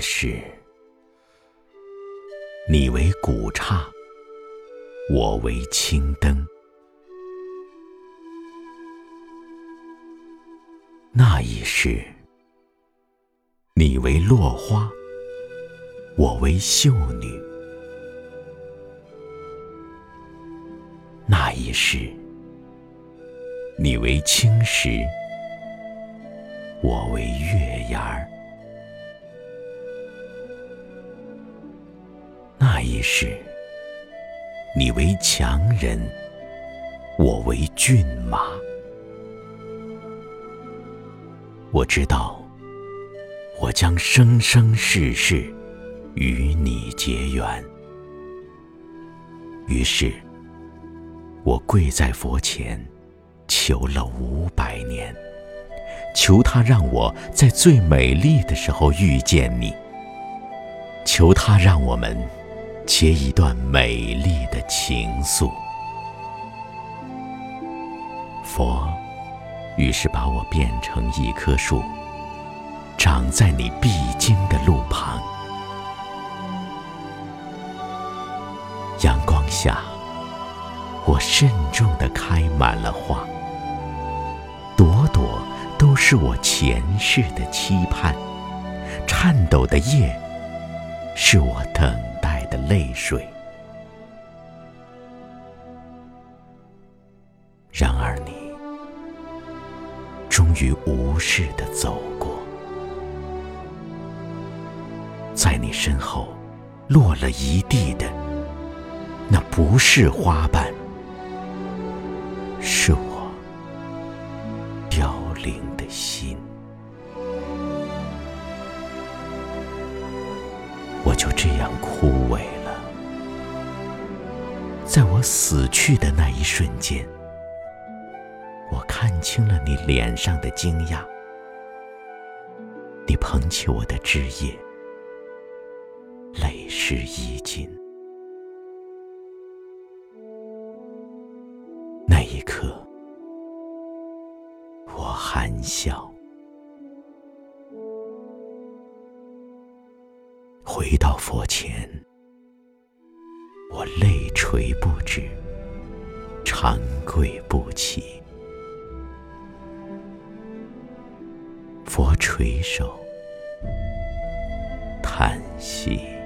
是，你为古刹，我为青灯。那一世，你为落花，我为秀女。那一世，你为青石，我为月牙儿。于是，你为强人，我为骏马。我知道，我将生生世世与你结缘。于是，我跪在佛前，求了五百年，求他让我在最美丽的时候遇见你，求他让我们结一段美丽的情愫。佛。于是把我变成一棵树，长在你必经的路旁。阳光下，我慎重地开满了花，朵朵都是我前世的期盼，颤抖的叶是我等的泪水。然而你。终于无视的走过，在你身后落了一地的，那不是花瓣，是我凋零的心。在我死去的那一瞬间。我看清了你脸上的惊讶，你捧起我的枝叶，泪湿衣襟。那一刻，我含笑，回到佛前，我泪垂不止，长跪不起。佛垂首，叹息。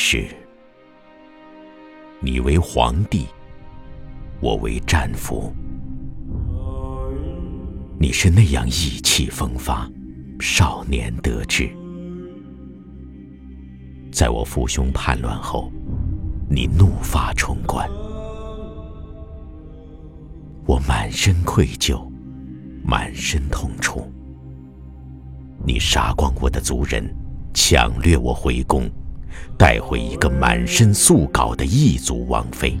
是，你为皇帝，我为战俘。你是那样意气风发，少年得志。在我父兄叛乱后，你怒发冲冠，我满身愧疚，满身痛楚。你杀光我的族人，抢掠我回宫。带回一个满身素稿的异族王妃。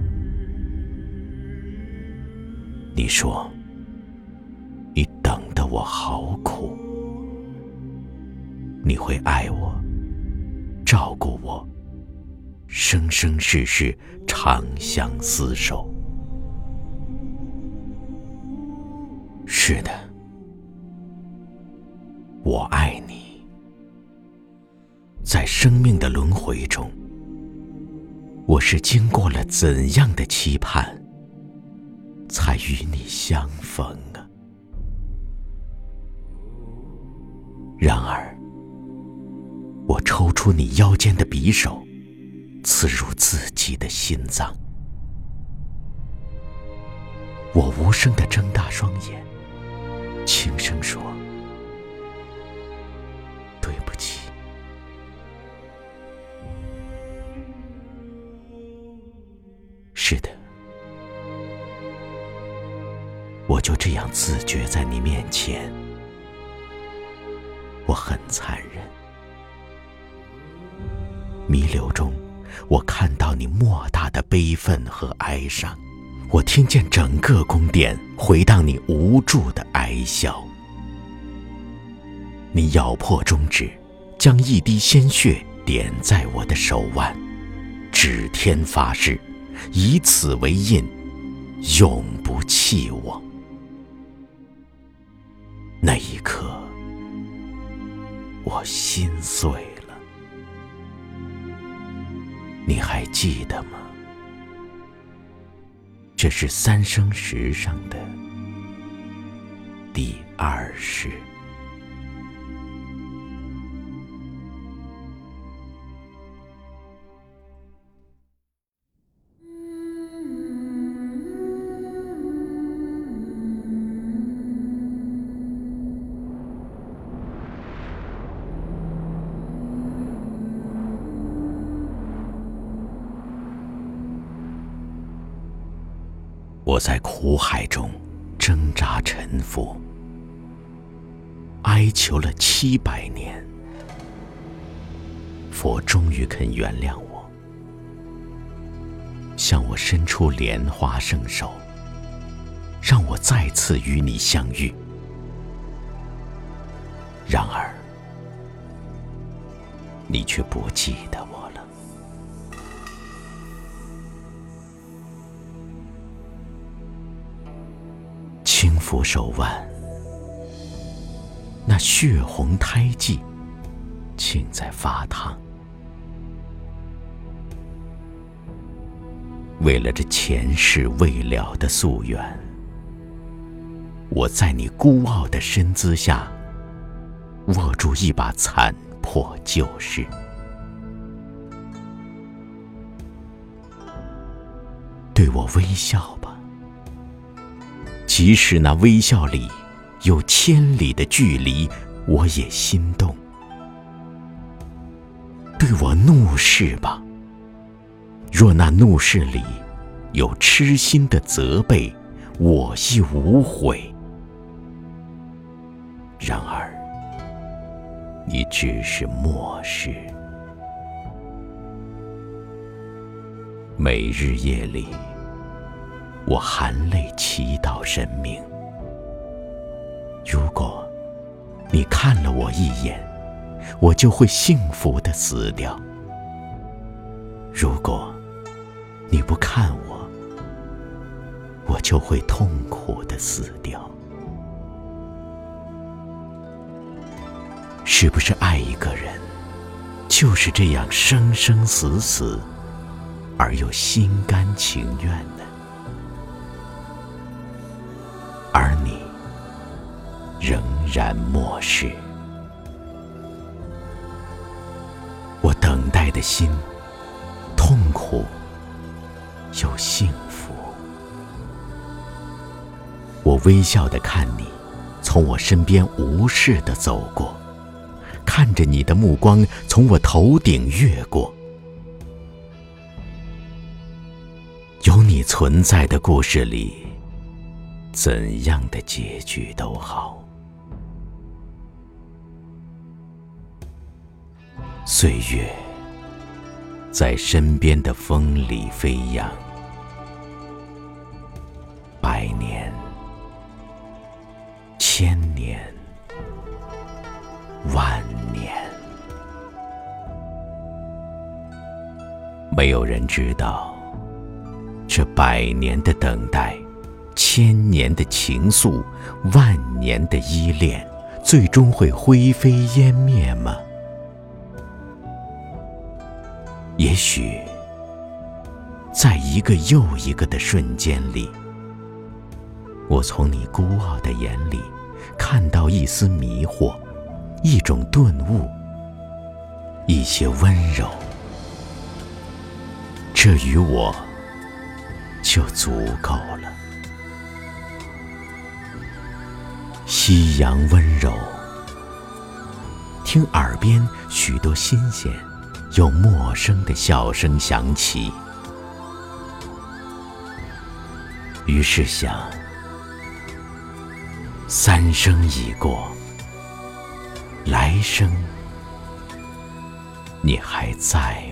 你说，你等得我好苦，你会爱我，照顾我，生生世世长相厮守。是的，我爱你。在生命的轮回中，我是经过了怎样的期盼，才与你相逢啊？然而，我抽出你腰间的匕首，刺入自己的心脏。我无声的睁大双眼，轻声说。我就这样自觉在你面前，我很残忍。弥留中，我看到你莫大的悲愤和哀伤，我听见整个宫殿回荡你无助的哀笑。你咬破中指，将一滴鲜血点在我的手腕，指天发誓，以此为印，永不弃我。那一刻，我心碎了。你还记得吗？这是三生石上的第二世。我在苦海中挣扎沉浮，哀求了七百年，佛终于肯原谅我，向我伸出莲花圣手，让我再次与你相遇。然而，你却不记得抚手腕，那血红胎记，竟在发烫。为了这前世未了的夙愿，我在你孤傲的身姿下，握住一把残破旧事。对我微笑。即使那微笑里有千里的距离，我也心动。对我怒视吧，若那怒视里有痴心的责备，我亦无悔。然而，你只是漠视。每日夜里。我含泪祈祷神明：如果你看了我一眼，我就会幸福的死掉；如果你不看我，我就会痛苦的死掉。是不是爱一个人就是这样生生死死，而又心甘情愿呢？仍然漠视，我等待的心，痛苦又幸福。我微笑的看你，从我身边无视的走过，看着你的目光从我头顶越过。有你存在的故事里，怎样的结局都好。岁月在身边的风里飞扬，百年、千年、万年，没有人知道，这百年的等待，千年的情愫，万年的依恋，最终会灰飞烟灭吗？也许，在一个又一个的瞬间里，我从你孤傲的眼里看到一丝迷惑，一种顿悟，一些温柔，这与我就足够了。夕阳温柔，听耳边许多新鲜。有陌生的笑声响起，于是想，三生已过，来生你还在